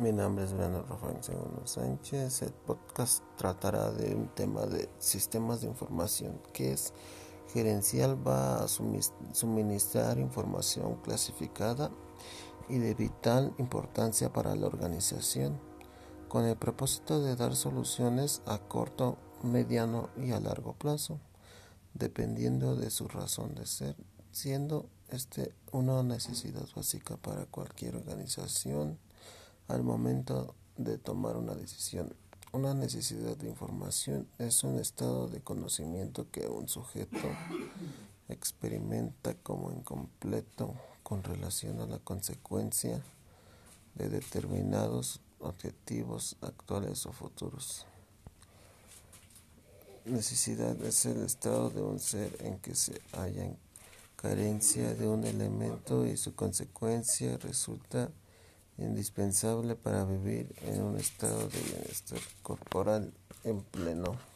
Mi nombre es Breno Rafael Segundo Sánchez. El podcast tratará de un tema de sistemas de información que es gerencial, va a suministrar información clasificada y de vital importancia para la organización, con el propósito de dar soluciones a corto, mediano y a largo plazo, dependiendo de su razón de ser, siendo este una necesidad básica para cualquier organización al momento de tomar una decisión. Una necesidad de información es un estado de conocimiento que un sujeto experimenta como incompleto con relación a la consecuencia de determinados objetivos actuales o futuros. Necesidad es el estado de un ser en que se halla en carencia de un elemento y su consecuencia resulta indispensable para vivir en un estado de bienestar corporal en pleno.